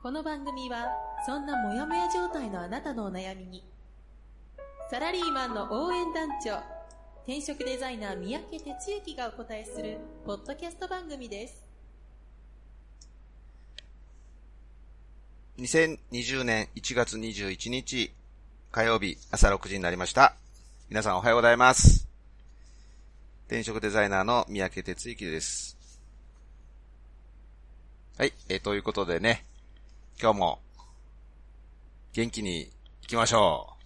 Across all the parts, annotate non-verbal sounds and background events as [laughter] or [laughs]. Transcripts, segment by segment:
この番組はそんなモヤモヤ状態のあなたのお悩みにサラリーマンの応援団長転職デザイナー三宅哲之がお答えするポッドキャスト番組です2020年1月21日火曜日朝6時になりました。皆さんおはようございます。転職デザイナーの三宅哲之です。はい、えということでね、今日も元気に行きましょ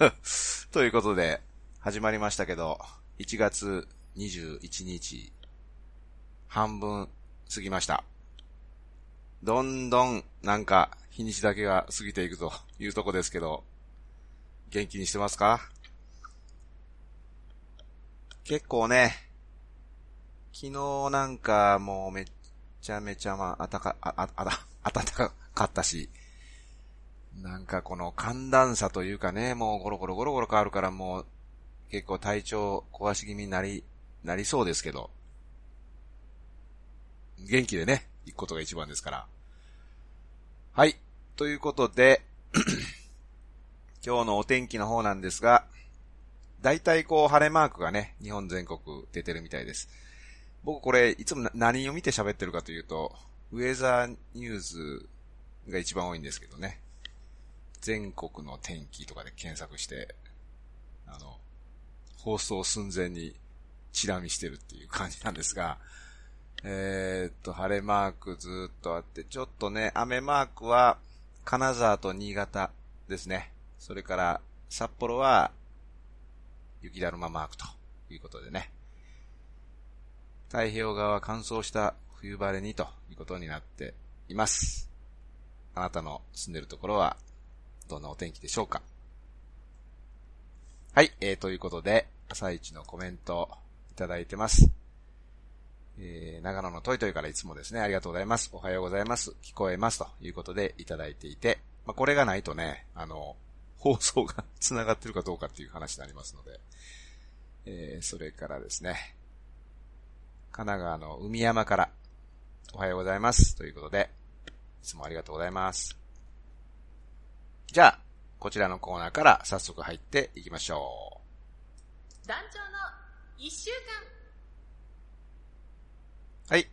う。[laughs] ということで、始まりましたけど、1月21日、半分過ぎました。どんどんなんか日にちだけが過ぎていくというとこですけど、元気にしてますか？結構ね、昨日なんかもうめっちゃめちゃまあ、あたか、あ、あ、あた、暖かかったし、なんかこの寒暖差というかね、もうゴロゴロゴロゴロ変わるからもう結構体調壊し気味になり、なりそうですけど、元気でね、行くことが一番ですから。はい。ということで、今日のお天気の方なんですが、大体こう晴れマークがね、日本全国出てるみたいです。僕これ、いつも何を見て喋ってるかというと、ウェザーニューズが一番多いんですけどね。全国の天気とかで検索して、あの、放送寸前にチラ見してるっていう感じなんですが、えーっと、晴れマークずっとあって、ちょっとね、雨マークは、金沢と新潟ですね。それから、札幌は、雪だるまマークということでね。太平洋側乾燥した冬晴れにということになっています。あなたの住んでるところは、どんなお天気でしょうか？はい、えー、ということで、朝一のコメントいただいてます。えー、長野のトイトイからいつもですね、ありがとうございます。おはようございます。聞こえます。ということでいただいていて、まあ、これがないとね、あの、放送が繋がってるかどうかっていう話になりますので、えー、それからですね、神奈川の海山から、おはようございます。ということで、つもありがとうございます。じゃあ、こちらのコーナーから早速入っていきましょ団長の一週間う。はい。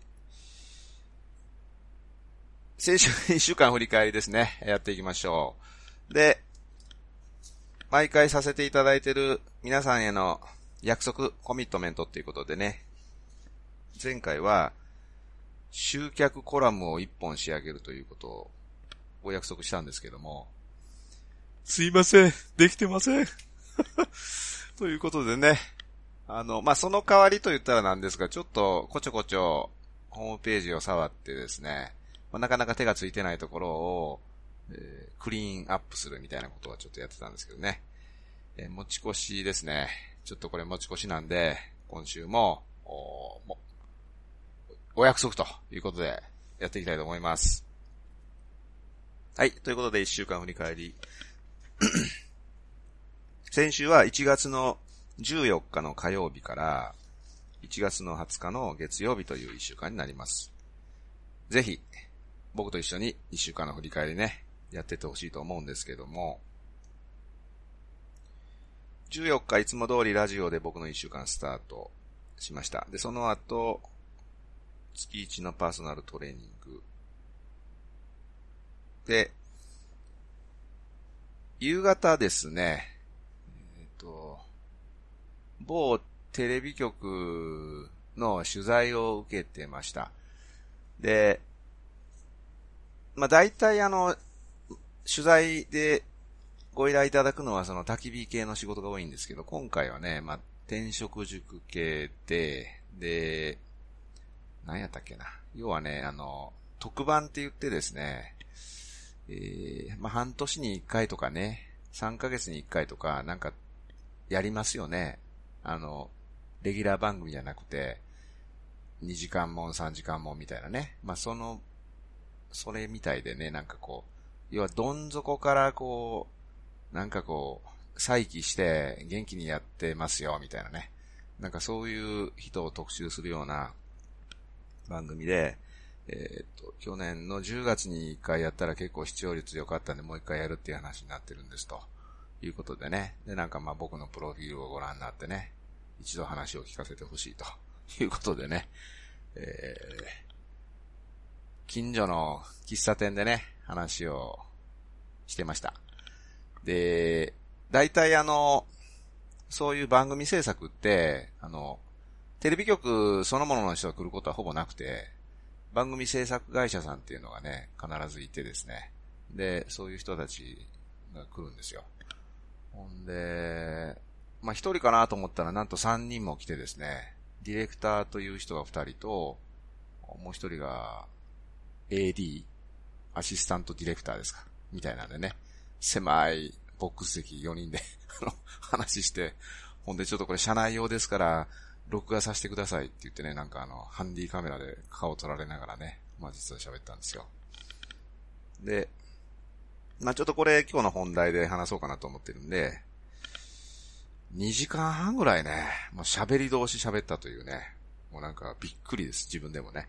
先週一週間振り返りですね。やっていきましょう。で、毎回させていただいている皆さんへの約束、コミットメントっていうことでね、前回は、集客コラムを一本仕上げるということをお約束したんですけども、すいません、できてません。[laughs] ということでね、あの、まあ、その代わりと言ったらなんですが、ちょっとこちょこちょホームページを触ってですね、まあ、なかなか手がついてないところを、えークリーンアップするみたいなことはちょっとやってたんですけどね。えー持ち越しですね。ちょっとこれ持ち越しなんで、今週も、おもお約束ということでやっていきたいと思います。はい。ということで、一週間振り返り。[clears throat] 先週は1月の14日の火曜日から1月の20日の月曜日という1週間になります。ぜひ、僕と一緒に1週間の振り返りね、やっててほしいと思うんですけども、14日いつも通りラジオで僕の1週間スタートしました。で、その後、月1のパーソナルトレーニング。で、夕方ですね、えっ、と、某テレビ局の取材を受けてました。で、まあ大体あの、取材でご依頼いただくのはその焚き火系の仕事が多いんですけど、今回はね、まあ転職塾系で、で、何やったっけな。要はね、あの、特番って言ってですね、えー、まあ、半年に1回とかね、3ヶ月に1回とか、なんか、やりますよね。あの、レギュラー番組じゃなくて、2時間も3時間もみたいなね。まあ、その、それみたいでね、なんかこう、要はどん底からこう、なんかこう、再起して元気にやってますよ、みたいなね。なんかそういう人を特集するような番組で、えっ、と、去年の10月に1回やったら結構視聴率良かったんでもう1回やるっていう話になってるんですと。いうことでね。で、なんかまあ僕のプロフィールをご覧になってね、一度話を聞かせてほしいということでね、えー、近所の喫茶店でね、話をしてました。で、大体あの、そういう番組制作って、あの、テレビ局そのものの人が来ることはほぼなくて、番組制作会社さんっていうのがね、必ずいてですね。で、そういう人たちが来るんですよ。ほんで、まあ、一人かなと思ったらなんと三人も来てですね、ディレクターという人が二人と、もう一人が AD、アシスタントディレクターですかみたいなんでね、狭いボックス席4人で話して、ほんでちょっとこれ社内用ですから、録画させてくださいって言ってね、なんかあの、ハンディカメラで顔を撮られながらね、まあ実は喋ったんですよ。で、まあちょっとこれ今日の本題で話そうかなと思ってるんで、2時間半ぐらいね、もう喋り通し喋ったというね、もうなんかびっくりです、自分でもね。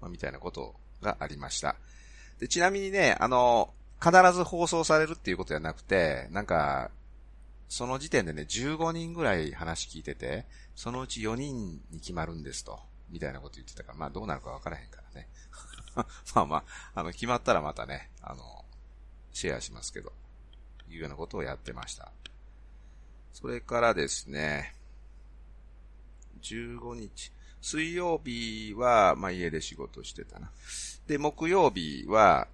まあ、みたいなことがありました。で、ちなみにね、あの、必ず放送されるっていうことじゃなくて、なんか、その時点でね、15人ぐらい話聞いてて、そのうち4人に決まるんですと、みたいなこと言ってたから、まあどうなるかわからへんからね。[laughs] まあまあ、あの、決まったらまたね、あの、シェアしますけど、いうようなことをやってました。それからですね、15日、水曜日は、まあ家で仕事してたな。で、木曜日は、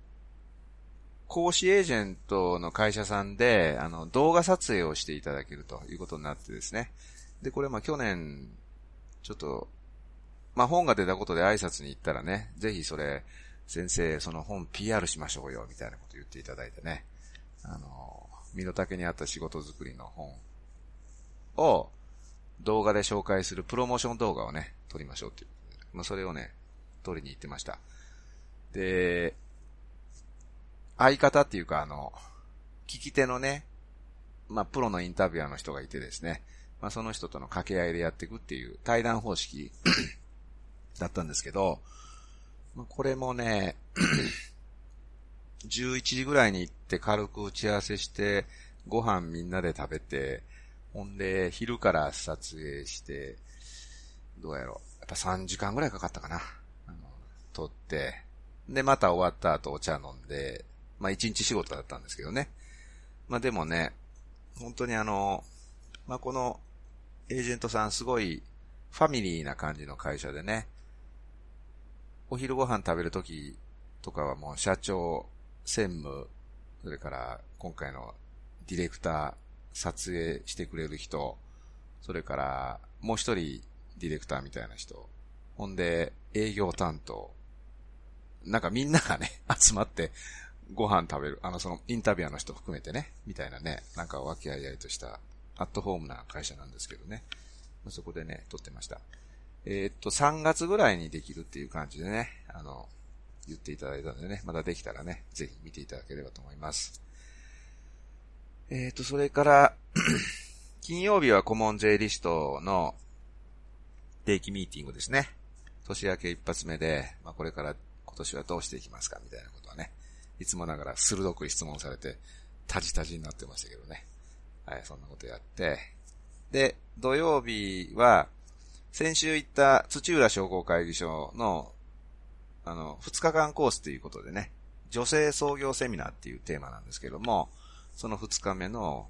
講師エージェントの会社さんで、あの、動画撮影をしていただけるということになってですね。で、これま去年、ちょっと、まあ本が出たことで挨拶に行ったらね、ぜひそれ、先生、その本 PR しましょうよ、みたいなこと言っていただいてね。あの、身の丈に合った仕事作りの本を動画で紹介するプロモーション動画をね、撮りましょうっていう。まあそれをね、撮りに行ってました。で、相方っていうかあの、聞き手のね、まあプロのインタビュアーの人がいてですね、まあ、その人との掛け合いでやっていくっていう対談方式 [clears throat] だったんですけど、まあ、これもね、[clears throat] 11時ぐらいに行って軽く打ち合わせして、ご飯みんなで食べて、ほんで、昼から撮影して、どうやろう。やっぱ3時間ぐらいかかったかな。あの、撮って、で、また終わった後お茶飲んで、まあ1日仕事だったんですけどね。まあでもね、本当にあの、まあこのエージェントさんすごいファミリーな感じの会社でね、お昼ご飯食べるときとかはもう社長、専務、それから今回のディレクター、撮影してくれる人、それからもう一人ディレクターみたいな人、ほんで営業担当、なんかみんながね、[laughs] 集まってご飯食べる、あのそのインタビュアーの人含めてね、みたいなね、なんか和気あいあいとしたアットホームな会社なんですけどね。そこでね、撮ってました。えー、っと、3月ぐらいにできるっていう感じでね、あの、言っていただいたのでね、まだできたらね、ぜひ見ていただければと思います。えー、っと、それから [clears throat] 金曜日は顧問税リストの定期ミーティングですね。年明け一発目で、まあ、これから今年はどうしていきますかみたいなこと、いつもながら鋭く質問されて、タジタジになってましたけどね。はい、そんなことやって。で、土曜日は、先週行った土浦商工会議所の、あの、2日間コースということでね、女性創業セミナーっていうテーマなんですけども、その2日目の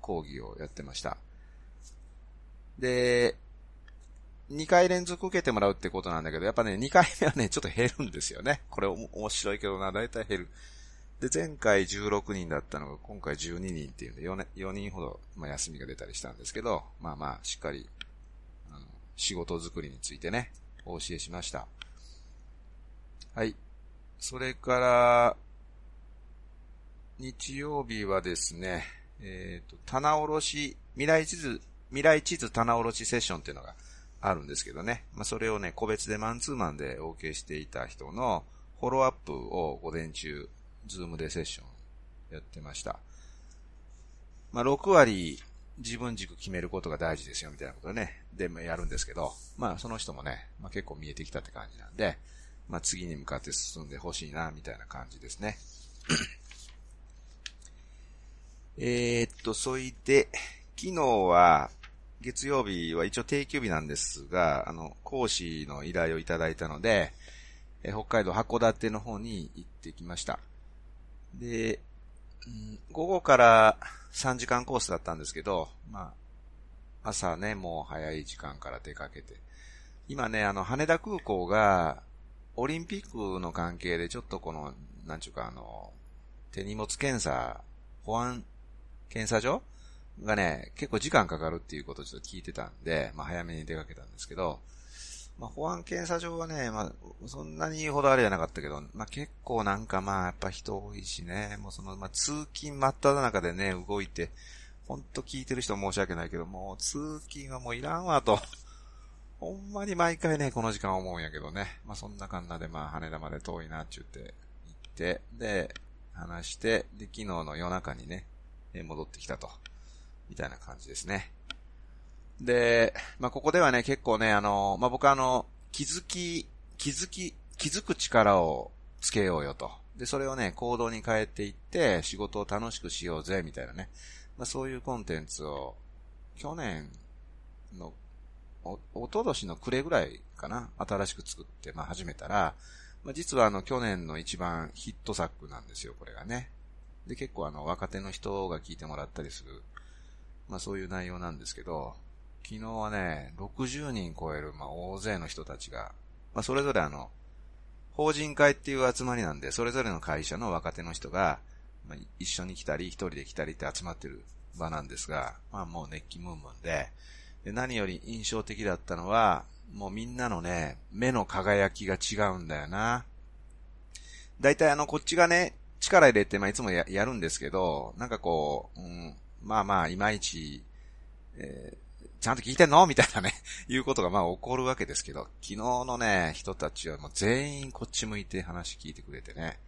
講義をやってました。で、2回連続受けてもらうってことなんだけど、やっぱね、2回目はね、ちょっと減るんですよね。これ面白いけどな、だいたい減る。で、前回16人だったのが今回12人っていうんで4、4人ほど、まあ、休みが出たりしたんですけど、まあまあ、しっかり、あの、仕事作りについてね、お教えしました。はい。それから、日曜日はですね、えっ、と、棚卸し、未来地図、未来地図棚卸しセッションっていうのがあるんですけどね。まあ、それをね、個別でマンツーマンで OK していた人のフォローアップを午前中、ズームでセッションやってました。まあ、6割自分軸決めることが大事ですよ、みたいなことね。で、もやるんですけど、まあ、その人もね、まあ、結構見えてきたって感じなんで、まあ、次に向かって進んでほしいな、みたいな感じですね。えっと、そいで、昨日は、月曜日は一応定休日なんですが、あの、講師の依頼をいただいたので、え北海道函館の方に行ってきました。で、うん、午後から3時間コースだったんですけど、まあ、朝ね、もう早い時間から出かけて。今ね、あの、羽田空港が、オリンピックの関係でちょっとこの、なんちゅうかあの、手荷物検査、保安検査所がね、結構時間かかるっていうことをちょっと聞いてたんで、まあ早めに出かけたんですけど、まあ保安検査場はね、まあそんなにほどあれじゃなかったけど、まあ結構なんかまあやっぱ人多いしね、もうその、まあ通勤真っ只中でね、動いて、ほんと聞いてる人申し訳ないけど、もう通勤はもういらんわと。[laughs] ほんまに毎回ね、この時間思うんやけどね。まあそんな感じでまあ羽田まで遠いなって言って行って、で、話して、で、昨日の夜中にね、戻ってきたと。みたいな感じですね。で、まあ、ここではね、結構ね、あの、まあ、僕あの、気づき、気づき、気づく力をつけようよと。で、それをね、行動に変えていって、仕事を楽しくしようぜ、みたいなね。まあ、そういうコンテンツを、去年の、お、おととしの暮れぐらいかな、新しく作って、まあ、始めたら、まあ、実はあの、去年の一番ヒット作なんですよ、これがね。で、結構あの、若手の人が聞いてもらったりする、まあそういう内容なんですけど、昨日はね、60人超える、まあ大勢の人たちが、まあそれぞれあの、法人会っていう集まりなんで、それぞれの会社の若手の人が、まあ、一緒に来たり、一人で来たりって集まってる場なんですが、まあもう熱気ムンムンで、で何より印象的だったのは、もうみんなのね、目の輝きが違うんだよな。だいたいあの、こっちがね、力入れて、まあ、いつもややるんですけど、なんかこう、うん、まあまあ、いまいち、えー、ちゃんと聞いてんの？[laughs] みたいなね、いうことがまあ起こるわけですけど、昨日のね、人たちはもう全員こっち向いて話聞いてくれてね、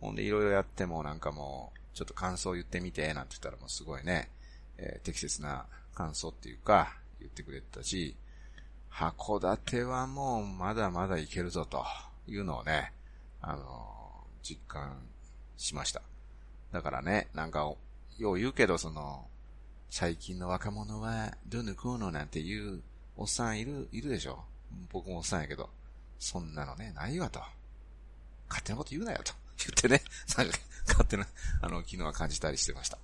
ほんでいろいろやってもなんかもう、ちょっと感想言ってみて、なんて言ったらもうすごいね、えー、適切な感想っていうか、言ってくれてたし、函館はもうまだまだいけるぞというのをね、あのー、実感しました。だからね、なんか、よう言うけど、その、最近の若者は、どぬこうのなんていうおっさんいる、いるでしょ僕もおっさんやけど、そんなのね、ないわと。勝手なこと言うなよと。言ってね、なんか、勝手な、あの、昨日は感じたりしてました。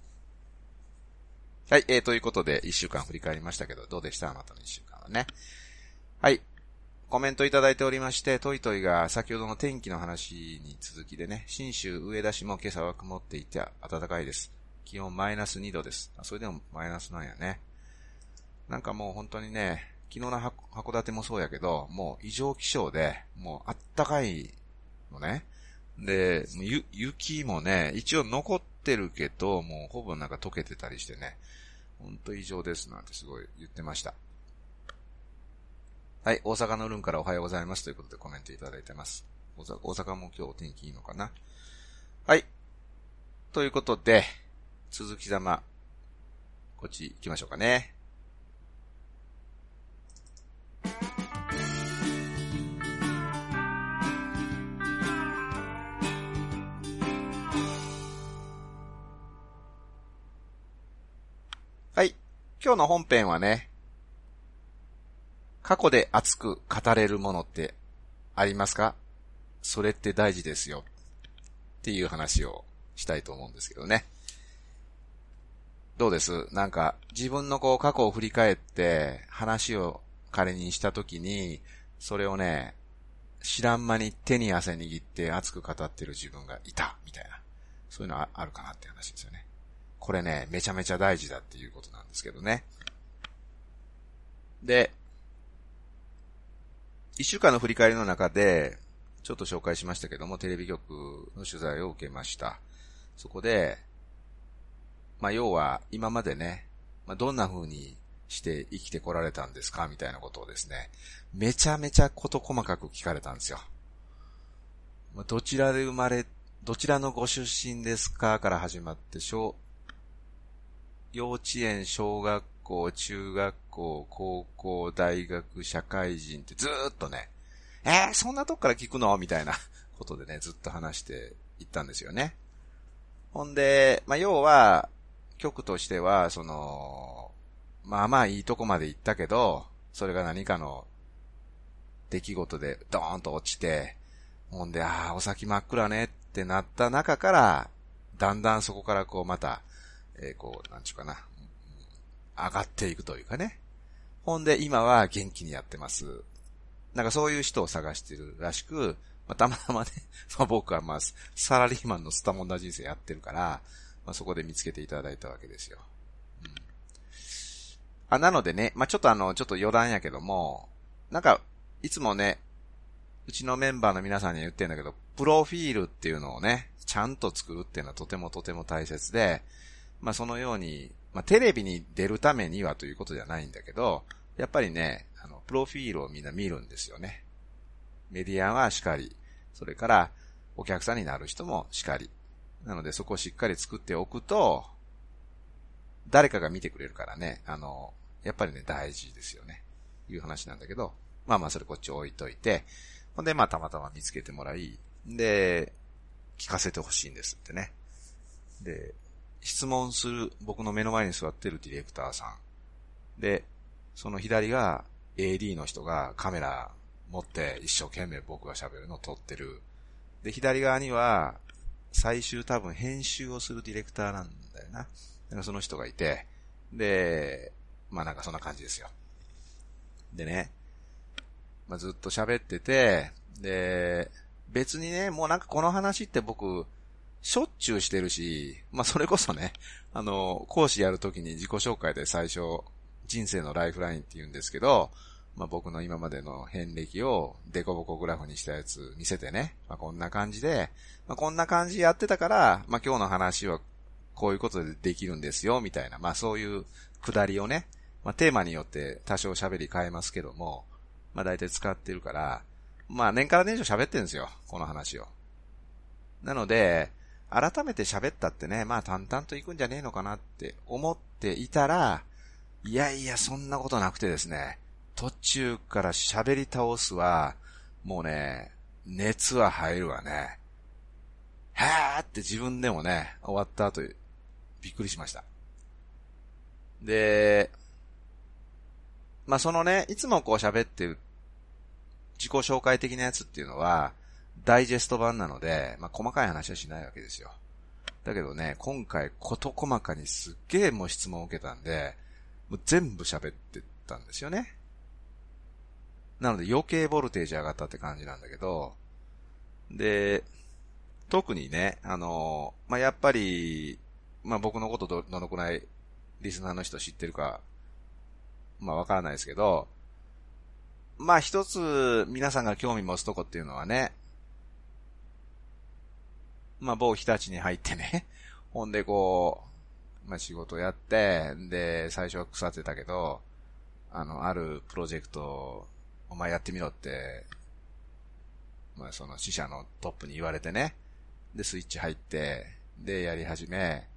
はい、えー、ということで、一週間振り返りましたけど、どうでした？あなたの一週間はね。はい。コメントいただいておりまして、トイトイが先ほどの天気の話に続きでね、新州上田市も今朝は曇っていて暖かいです。気温マイナス2度です。あ、それでもマイナスなんやね。なんかもう本当にね、昨日の函館もそうやけど、もう異常気象で、もうあったかいのね。で、雪もね、一応残ってるけど、もうほぼなんか溶けてたりしてね、ほんと異常ですなんてすごい言ってました。はい、大阪のルンからおはようございますということでコメントいただいてます。大阪も今日お天気いいのかな？はい。ということで、続きざま、こっち行きましょうかね。はい。今日の本編はね、過去で熱く語れるものってありますか？それって大事ですよ。っていう話をしたいと思うんですけどね。どうです？なんか、自分のこう過去を振り返って話を彼にしたときに、それをね、知らん間に手に汗握って熱く語ってる自分がいた、みたいな。そういうのはあるかなって話ですよね。これね、めちゃめちゃ大事だっていうことなんですけどね。で、一週間の振り返りの中で、ちょっと紹介しましたけども、テレビ局の取材を受けました。そこで、まあ、要は、今までね、まあ、どんな風にして生きてこられたんですかみたいなことをですね、めちゃめちゃこと細かく聞かれたんですよ。まあ、どちらで生まれ、どちらのご出身ですかから始まって、小、幼稚園、小学校、中学校、高校、大学、社会人ってずーっとね、えー、そんなとこから聞くの？みたいな [laughs] ことでね、ずっと話していったんですよね。ほんで、まあ、要は、曲としては、その、まあまあいいとこまで行ったけど、それが何かの出来事でドーンと落ちて、ほんで、ああ、お先真っ暗ねってなった中から、だんだんそこからこうまた、えー、こう、なんちゅうかな、上がっていくというかね。ほんで、今は元気にやってます。なんかそういう人を探してるらしく、まあ、たまたまね、[laughs] まあ、僕はまあ、サラリーマンのスタモンダ人生やってるから、まあ、そこで見つけていただいたわけですよ。うん。あ、なのでね、まあ、ちょっとあの、ちょっと余談やけども、なんか、いつもね、うちのメンバーの皆さんに言ってんだけど、プロフィールっていうのをね、ちゃんと作るっていうのはとてもとても大切で、まあ、そのように、まあ、テレビに出るためにはということじゃないんだけど、やっぱりね、あの、プロフィールをみんな見るんですよね。メディアはしかり、それからお客さんになる人もしかり。なのでそこをしっかり作っておくと、誰かが見てくれるからね、あの、やっぱりね、大事ですよね。いう話なんだけど、まあまあそれこっち置いといて、ほんでまあたまたま見つけてもらい、で、聞かせてほしいんですってね。で、質問する僕の目の前に座ってるディレクターさん。で、その左が AD の人がカメラ持って一生懸命僕が喋るのを撮ってる。で、左側には最終多分編集をするディレクターなんだよな。だかその人がいて、で、まあなんかそんな感じですよ。でね、まあずっと喋ってて、で、別にね、もうなんかこの話って僕、しょっちゅうしてるし、まあそれこそね、あの、講師やるときに自己紹介で最初、人生のライフラインって言うんですけど、まあ、僕の今までの遍歴をデコボコグラフにしたやつ見せてね、まあ、こんな感じで、まあ、こんな感じやってたから、まあ、今日の話はこういうことでできるんですよ、みたいな、まあ、そういうくだりをね、まあ、テーマによって多少喋り変えますけども、まあ、大体使ってるから、まあ、年から年上喋ってるんですよ、この話を。なので、改めて喋ったってね、まあ淡々といくんじゃねえのかなって思っていたら、いやいや、そんなことなくてですね、途中から喋り倒すは、もうね、熱は入るわね。はーって自分でもね、終わった後、びっくりしました。で、まあ、そのね、いつもこう喋ってる自己紹介的なやつっていうのは、ダイジェスト版なので、まあ、細かい話はしないわけですよ。だけどね、今回こと細かにすっげえもう質問を受けたんで、もう全部喋ってたんですよね。なので余計ボルテージ上がったって感じなんだけど、で、特にね、あの、まあ、やっぱり、まあ、僕のことど、どのくらいリスナーの人知ってるか、まあ、わからないですけど、まあ、一つ皆さんが興味持つとこっていうのはね、まあ、某日立に入ってね、[laughs] ほんでこう、まあ、仕事やって、で、最初は腐ってたけど、あの、あるプロジェクトお前やってみろって、まあその死者のトップに言われてね。で、スイッチ入って、で、やり始め、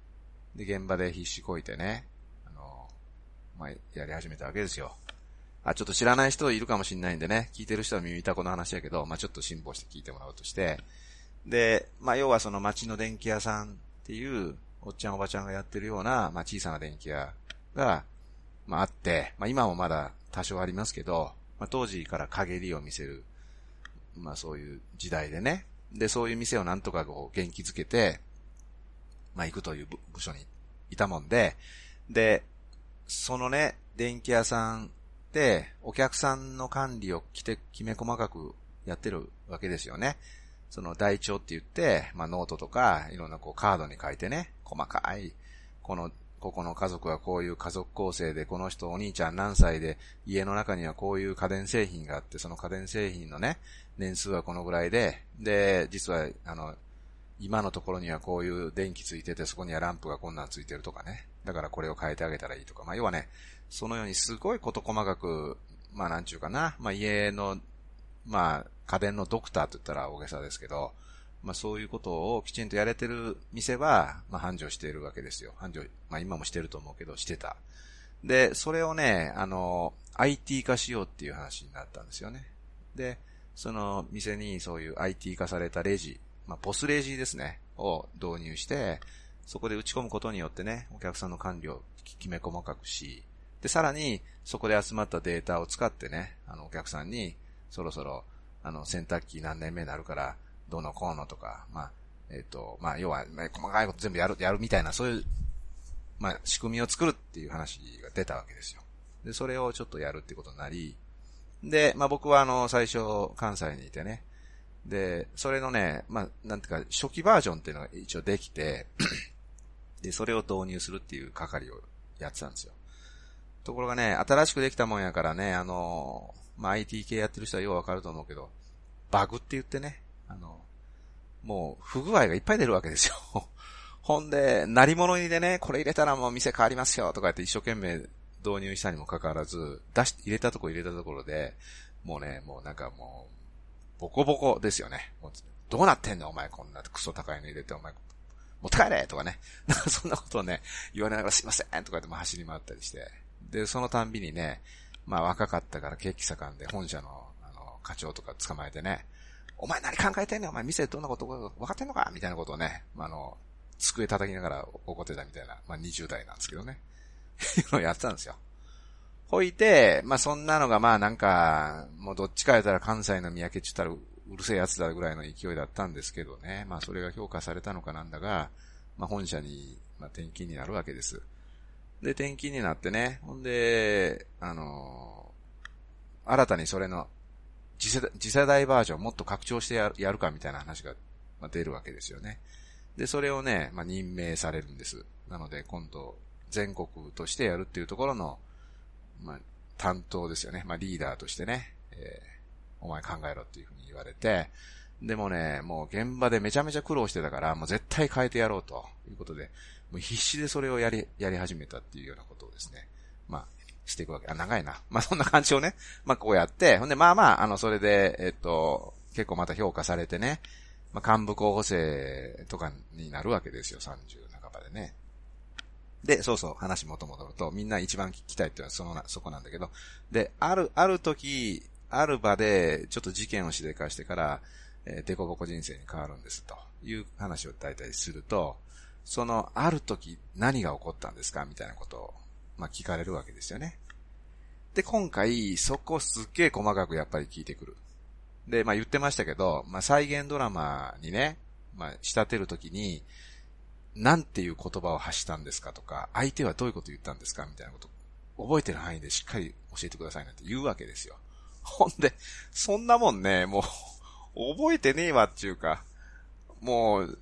で、現場で必死こいてね、あの、まあ、やり始めたわけですよ。あ、ちょっと知らない人いるかもしんないんでね、聞いてる人は耳たこの話やけど、まあ、ちょっと辛抱して聞いてもらおうとして、で、まあ、要はその街の電気屋さんっていう、おっちゃんおばちゃんがやってるような、まあ、小さな電気屋が、まあ、あって、まあ、今もまだ多少ありますけど、まあ、当時から陰りを見せる、まあそういう時代でね。で、そういう店をなんとかこう元気づけて、まあ行くという部署にいたもんで、で、そのね、電気屋さんで、お客さんの管理をきて、きめ細かくやってるわけですよね。その台帳って言って、まあノートとか、いろんなこうカードに書いてね、細かい、このここの家族はこういう家族構成で、この人お兄ちゃん何歳で、家の中にはこういう家電製品があって、その家電製品のね、年数はこのぐらいで、で、実は、あの、今のところにはこういう電気ついてて、そこにはランプがこんなんついてるとかね。だからこれを変えてあげたらいいとか。まあ、要はね、そのようにすごいこと細かく、まあ、なんちゅうかな。まあ、家の、まあ、家電のドクターと言ったら大げさですけど、まあ、そういうことをきちんとやれてる店は、まあ、繁盛しているわけですよ。繁盛、まあ、今もしてると思うけど、してた。で、それをね、あの、IT 化しようっていう話になったんですよね。で、その店にそういう IT 化されたレジ、まあ、ポスレジですね、を導入して、そこで打ち込むことによってね、お客さんの管理をきめ細かくし、で、さらに、そこで集まったデータを使ってね、あの、お客さんに、そろそろ、あの、洗濯機何年目になるから、どのこうのとか、まあ、えっ、ー、と、まあ、要は、細かいこと全部やる、やるみたいな、そういう、まあ、仕組みを作るっていう話が出たわけですよ。で、それをちょっとやるってことになり、で、まあ僕はあの、最初、関西にいてね、で、それのね、まあ、なんていうか、初期バージョンっていうのが一応できて [clears throat] で、それを導入するっていう係をやってたんですよ。ところがね、新しくできたもんやからね、あの、まあ、IT 系やってる人はようわかると思うけど、バグって言ってね、あの、もう不具合がいっぱい出るわけですよ。[laughs] ほんで、鳴り物にでね、これ入れたらもう店変わりますよとか言って一生懸命導入したにもかかわらず、出し、入れたとこ入れたところで、もうね、もうなんかもう、ボコボコですよね。どうなってんのお前こんなクソ高いの入れてお前、持って帰れとかね。[laughs] なんかそんなことをね、言われながらすいませんとかでも走り回ったりして。で、そのたんびにね、まあ若かったから景気盛んで本社の、あの、課長とか捕まえてね、お前何考えてんねんお前店でどんなこと分かってんのかみたいなことをね、あの、机叩きながら怒ってたみたいな、まあ20代なんですけどね。[laughs] いうのをやってたんですよ。ほいて、まあそんなのがまあなんか、もうどっちかやったら関西の三宅って言ったらうるせえやつだぐらいの勢いだったんですけどね。まあそれが評価されたのかなんだが、まあ本社に、ま転勤になるわけです。で、転勤になってね、ほんで、あのー、新たにそれの次世代、バージョンもっと拡張してやるかみたいな話が、出るわけですよね。で、それをね、まあ、任命されるんです。なので、今度、全国としてやるっていうところの、まあ、担当ですよね。まあ、リーダーとしてね、えー、お前考えろっていうふうに言われて、でもね、もう現場でめちゃめちゃ苦労してたから、もう絶対変えてやろうということで、もう必死でそれをやり、やり始めたっていうようなことをですね、まあ、していくわけ。あ、長いな。[laughs] まあ、そんな感じをね、まあ、こうやって、ほんで、まあまあ、あの、それで、えっと、結構また評価されてね、まあ、幹部候補生とかになるわけですよ、30半ばでね。で、そうそう、話元戻ると、みんな一番聞きたいっていうのはそのなそこなんだけど、で、ある、ある時、ある場で、ちょっと事件をしでかしてから、えー、デコボコ人生に変わるんです、という話を大体すると、その、ある時、何が起こったんですか？みたいなことを、まあ、聞かれるわけですよね。で、今回、そこすっげえ細かくやっぱり聞いてくる。で、まあ言ってましたけど、まあ再現ドラマにね、まあ仕立てるときに、なんていう言葉を発したんですかとか、相手はどういうこと言ったんですかみたいなこと、覚えてる範囲でしっかり教えてくださいなんて言うわけですよ。ほんで、そんなもんね、もう、覚えてねえわっていうか、もう、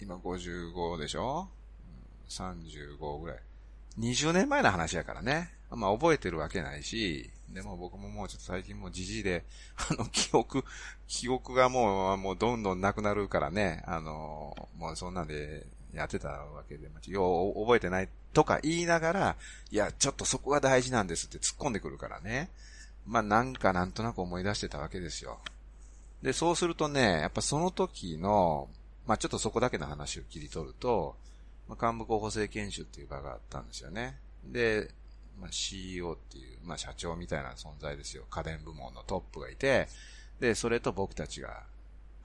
今55でしょ ?35 ぐらい。20年前の話やからね。まあ覚えてるわけないし、でも僕ももうちょっと最近もうじじいで、[laughs] あの、記憶、記憶がもう、もうどんどんなくなるからね、あの、もうそんなんでやってたわけで、よう覚えてないとか言いながら、いや、ちょっとそこが大事なんですって突っ込んでくるからね。まあなんかなんとなく思い出してたわけですよ。で、そうするとね、やっぱその時の、まあちょっとそこだけの話を切り取ると、まあ、幹部候補生研修っていう場があったんですよね。で、まあ、CEO っていう、まあ、社長みたいな存在ですよ。家電部門のトップがいて、で、それと僕たちが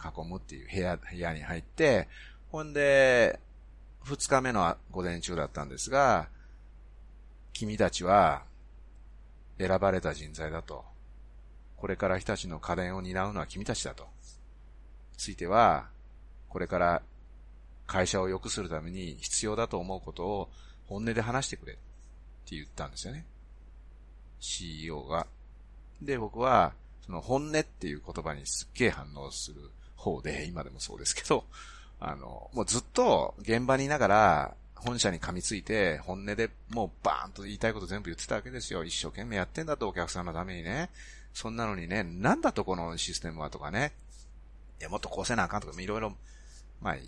囲むっていう部屋、部屋に入って、ほんで、二日目の午前中だったんですが、君たちは選ばれた人材だと。これから日立の家電を担うのは君たちだと。ついては、これから会社を良くするために必要だと思うことを本音で話してくれ。って言ったんですよね。CEO が。で、僕は、その本音っていう言葉にすっげえ反応する方で、今でもそうですけど、あの、もうずっと現場にいながら、本社に噛みついて、本音でもうバーンと言いたいこと全部言ってたわけですよ。一生懸命やってんだと、お客さんのためにね。そんなのにね、なんだとこのシステムはとかね。いや、もっとこうせなあかんとか、いろいろ、まあ、好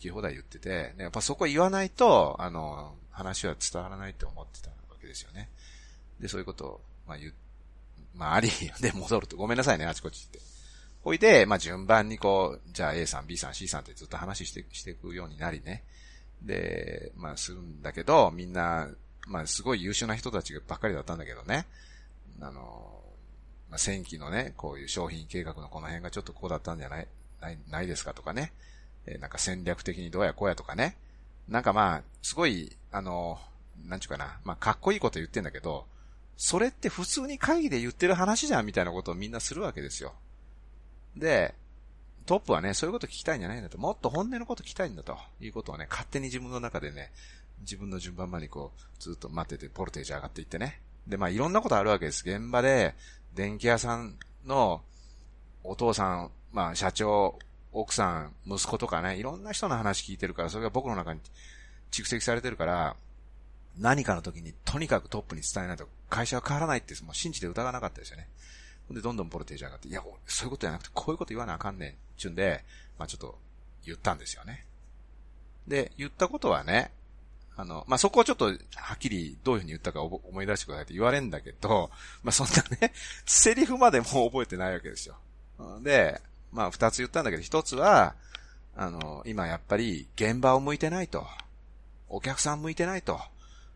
き放題言ってて、やっぱそこ言わないと、あの、話は伝わらないって思ってたわけですよね。で、そういうことを、まあ言、まああり [laughs] で戻ると、ごめんなさいね、あちこちって。ほいで、まあ順番にこう、じゃあ A さん、B さん、C さんってずっと話して、していくようになりね。で、まあするんだけど、みんな、まあすごい優秀な人たちばっかりだったんだけどね。あの、まあ、戦記のね、こういう商品計画のこの辺がちょっとこうだったんじゃない、ない、ないですかとかね。え、なんか戦略的にどうやこうやとかね。なんかまあ、すごい、あの、なんちゅうかな、まあかっこいいこと言ってんだけど、それって普通に会議で言ってる話じゃんみたいなことをみんなするわけですよ。で、トップはね、そういうこと聞きたいんじゃないんだと。もっと本音のこと聞きたいんだということをね、勝手に自分の中でね、自分の順番までこう、ずっと待ってて、ポルテージ上がっていってね。で、まあいろんなことあるわけです。現場で、電気屋さんのお父さん、まあ社長、奥さん、息子とかね、いろんな人の話聞いてるから、それが僕の中に蓄積されてるから、何かの時にとにかくトップに伝えないと会社は変わらないってもう信じて疑わなかったですよね。ほんで、どんどんボルテージ上がって、いや、そういうことじゃなくて、こういうこと言わなあかんねん、ちゅんで、まあちょっと言ったんですよね。で、言ったことはね、あの、まあ、そこをちょっと、はっきりどういうふうに言ったか思い出してくださいって言われるんだけど、まあ、そんなね、セリフまでも覚えてないわけですよ。で、まあ、二つ言ったんだけど、一つは、あの、今やっぱり現場を向いてないと。お客さん向いてないと。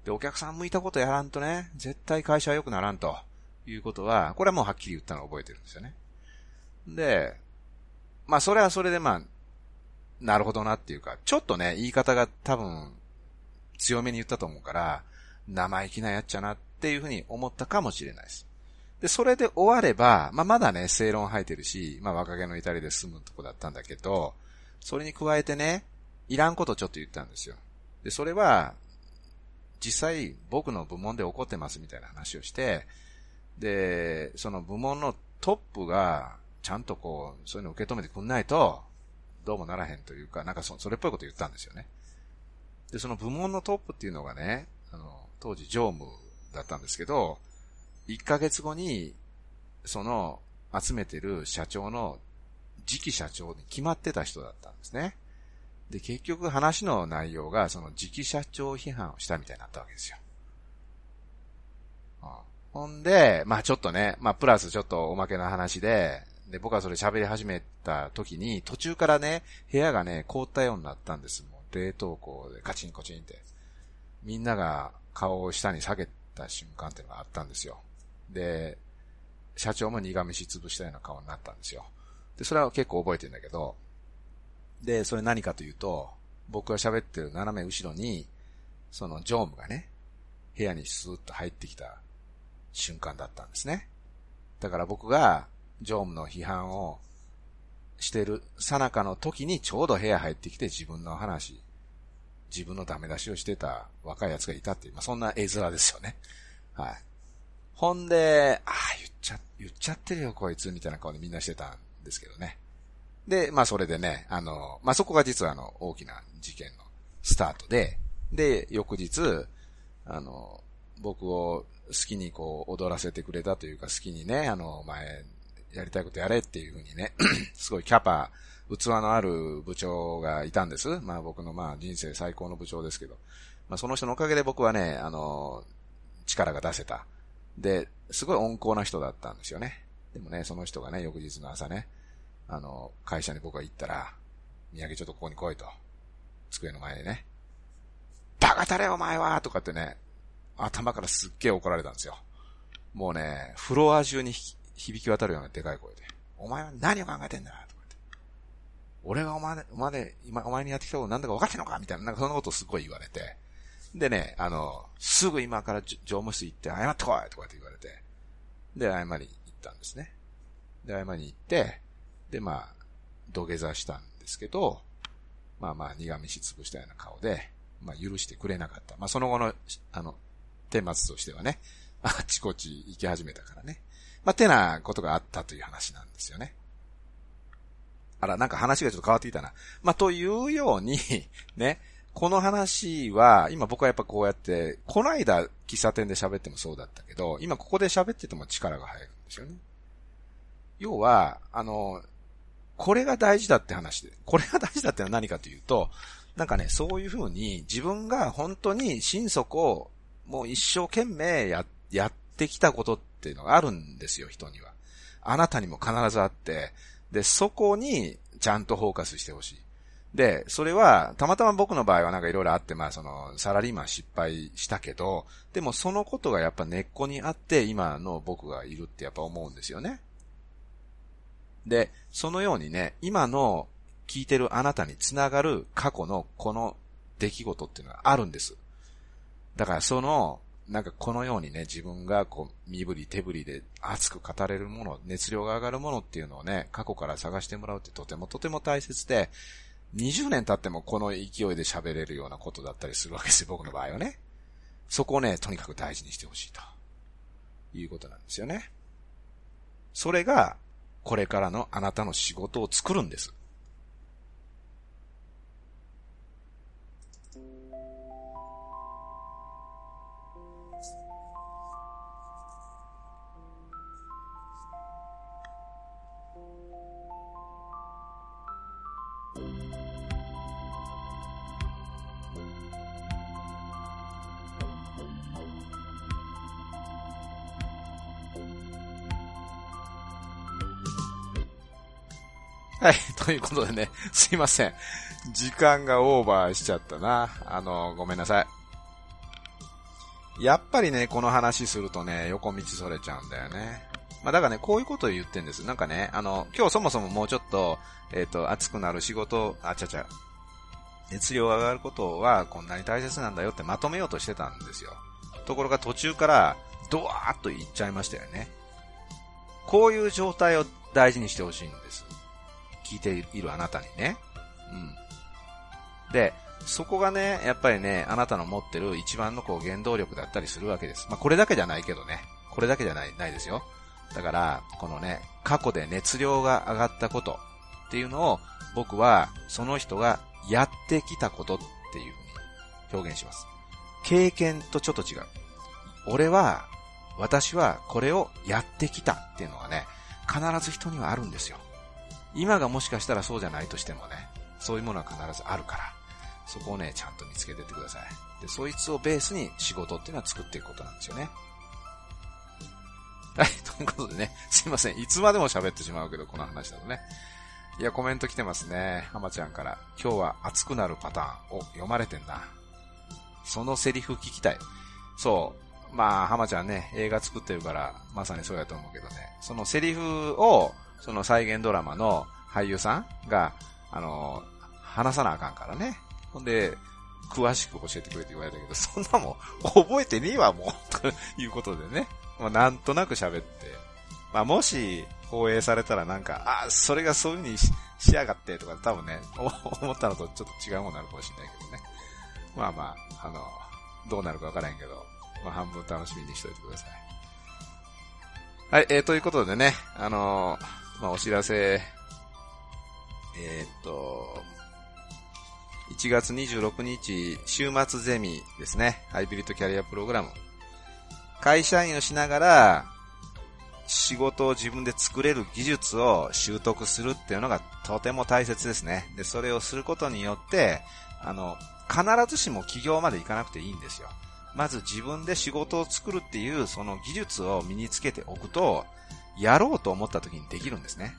で、お客さん向いたことやらんとね、絶対会社は良くならんと。いうことは、これはもうはっきり言ったのを覚えてるんですよね。で、まあ、それはそれでまあ、なるほどなっていうか、ちょっとね、言い方が多分、強めに言ったと思うから、生意気なやっちゃなっていうふうに思ったかもしれないです。で、それで終われば、まあ、まだね、正論吐いてるし、まあ、若気の至りで済むとこだったんだけど、それに加えてね、いらんことちょっと言ったんですよ。で、それは、実際僕の部門で起こってますみたいな話をして、で、その部門のトップが、ちゃんとこう、そういうの受け止めてくんないと、どうもならへんというか、なんかそそれっぽいこと言ったんですよね。で、その部門のトップっていうのがね、あの、当時常務だったんですけど、1ヶ月後に、その、集めてる社長の次期社長に決まってた人だったんですね。で、結局話の内容が、その次期社長批判をしたみたいになったわけですよ。ほんで、まあちょっとね、まあプラスちょっとおまけの話で、で、僕はそれ喋り始めた時に、途中からね、部屋がね、凍ったようになったんです。もう冷凍庫でカチンコチンって、みんなが顔を下に下げた瞬間っていうのがあったんですよ。で、社長も苦飯潰したような顔になったんですよ。で、それは結構覚えてんだけど、で、それ何かというと、僕が喋ってる斜め後ろに、その常務がね、部屋にスーッと入ってきた瞬間だったんですね。だから僕が常務の批判をしてるさなかの時にちょうど部屋入ってきて自分の話、自分のダメ出しをしてた若い奴がいたっていう、まあ、そんな絵面ですよね。はい。ほんで、ああ、言っちゃ、言っちゃってるよ、こいつ、みたいな顔でみんなしてたんですけどね。で、まあそれでね、あの、まあそこが実はあの、大きな事件のスタートで、で、翌日、あの、僕を好きにこう、踊らせてくれたというか、好きにね、あの、お前、やりたいことやれっていうふうにね、[clears throat] すごいキャパ、器のある部長がいたんです。まあ僕のまあ人生最高の部長ですけど。まあその人のおかげで僕はね、あの、力が出せた。で、すごい温厚な人だったんですよね。でもね、その人がね、翌日の朝ね、あの、会社に僕が行ったら、三宅ちょっとここに来いと。机の前でね。バカたれお前はとかってね、頭からすっげえ怒られたんですよ。もうね、フロア中に響き渡るようなでかい声で。お前は何を考えてんだとかって。俺がお前、お前今、お前にやってきたことなんだか分かってんのか？みたいな、なんかそんなことをすごい言われて。でね、あの、すぐ今から常務室行って謝ってこいとかって言われて。で、謝りに行ったんですね。で、謝りに行って、で、まあ、土下座したんですけど、まあまあ、苦飯潰したような顔で、まあ、許してくれなかった。まあ、その後の、あの、顛末としてはね、[laughs] あちこち行き始めたからね。まあ、てなことがあったという話なんですよね。あら、なんか話がちょっと変わってきたな。まあ、というように [laughs] ね、この話は、今僕はやっぱこうやって、この間喫茶店で喋ってもそうだったけど、今ここで喋ってても力が入るんですよね。要は、あの、これが大事だって話で、これが大事だってのは何かというと、なんかね、そういうふうに自分が本当に心底、もう一生懸命や、やってきたことっていうのがあるんですよ、人には。あなたにも必ずあって、で、そこにちゃんとフォーカスしてほしい。で、それは、たまたま僕の場合はなんかいろいろあって、まあその、サラリーマン失敗したけど、でもそのことがやっぱ根っこにあって、今の僕がいるってやっぱ思うんですよね。で、そのようにね、今の聞いてるあなたにつながる過去のこの出来事っていうのがあるんです。だからその、なんかこのようにね、自分がこう、身振り手振りで熱く語れるもの、熱量が上がるものっていうのをね、過去から探してもらうってとてもとても大切で、20年経ってもこの勢いで喋れるようなことだったりするわけですよ、僕の場合はね。そこをね、とにかく大事にしてほしいと。いうことなんですよね。それが、これからのあなたの仕事を作るんです。はい、[laughs] ということでね、[laughs] すいません。時間がオーバーしちゃったな。あの、ごめんなさい。やっぱりね、この話するとね、横道それちゃうんだよね。まあだからね、こういうことを言ってんです。なんかね、あの、今日そもそももうちょっと、えっ、ー、と、熱くなる仕事、あちゃちゃ、熱量が上がることはこんなに大切なんだよってまとめようとしてたんですよ。ところが途中から、ドワーッと言っちゃいましたよね。こういう状態を大事にしてほしいんです。聞いているあなたにね。うん。で、そこがね、やっぱりね、あなたの持ってる一番のこう原動力だったりするわけです。まあ、これだけじゃないけどね。これだけじゃない、ないですよ。だから、このね、過去で熱量が上がったことっていうのを、僕は、その人がやってきたことっていうふうに表現します。経験とちょっと違う。俺は、私はこれをやってきたっていうのがね、必ず人にはあるんですよ。今がもしかしたらそうじゃないとしてもね、そういうものは必ずあるから、そこをね、ちゃんと見つけてってください。で、そいつをベースに仕事っていうのは作っていくことなんですよね。はい、[laughs] ということでね、すいません。いつまでも喋ってしまうけど、この話だとね。いや、コメント来てますね。浜ちゃんから。今日は熱くなるパターンを読まれてんな。そのセリフ聞きたい。そう。まあ、浜ちゃんね、映画作ってるから、まさにそうやと思うけどね。そのセリフを、その再現ドラマの俳優さんが、あの、話さなあかんからね。ほんで、詳しく教えてくれって言われたけど、そんなもん覚えてねえわ、もう、と [laughs] いうことでね。まあ、なんとなく喋って。まあ、もし、放映されたらなんか、あ、それがそういう風にししやがってとか多分ね、思ったのとちょっと違うものになるかもしれないけどね。まあまあ、あの、どうなるかわからへんけど、まあ半分楽しみにしといてください。はい、えー、ということでね、あのーまあ、お知らせ、えー、っと、1月26日、週末ゼミですね。ハイブリッドキャリアプログラム。会社員をしながら、仕事を自分で作れる技術を習得するっていうのがとても大切ですね。で、それをすることによって、あの、必ずしも企業まで行かなくていいんですよ。まず自分で仕事を作るっていうその技術を身につけておくと、やろうと思った時にできるんですね。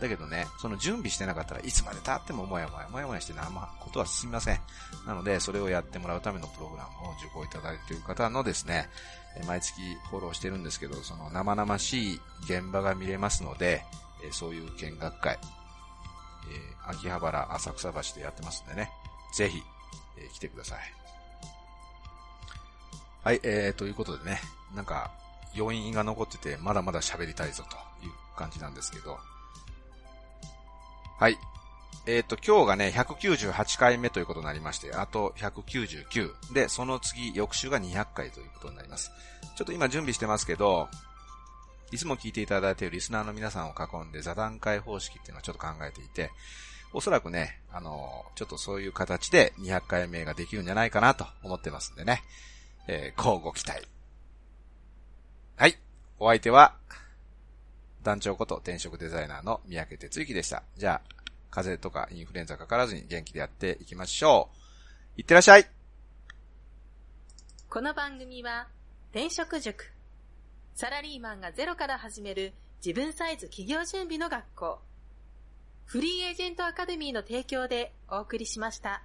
だけどね、その準備してなかったらいつまで経ってももやもや、もやもやして何もことは進みません。なので、それをやってもらうためのプログラムを受講いただいている方のですね、毎月フォローしてるんですけど、その生々しい現場が見れますので、そういう見学会、秋葉原浅草橋でやってますんでね、ぜひ、え来てください。はい、えー、ということでね、なんか、余韻が残ってて、まだまだ喋りたいぞという感じなんですけど。はい。えっ、ー、と、今日がね、198回目ということになりまして、あと199。で、その次、翌週が200回ということになります。ちょっと今準備してますけど、いつも聞いていただいているリスナーの皆さんを囲んで座談会方式っていうのをちょっと考えていて、おそらくね、あの、ちょっとそういう形で200回目ができるんじゃないかなと思ってますんでね、えー、交互期待。お相手は、団長こと転職デザイナーの三宅哲之でした。じゃあ、風邪とかインフルエンザかからずに元気でやっていきましょう。いってらっしゃいこの番組は、転職塾。サラリーマンがゼロから始める自分サイズ企業準備の学校。フリーエージェントアカデミーの提供でお送りしました。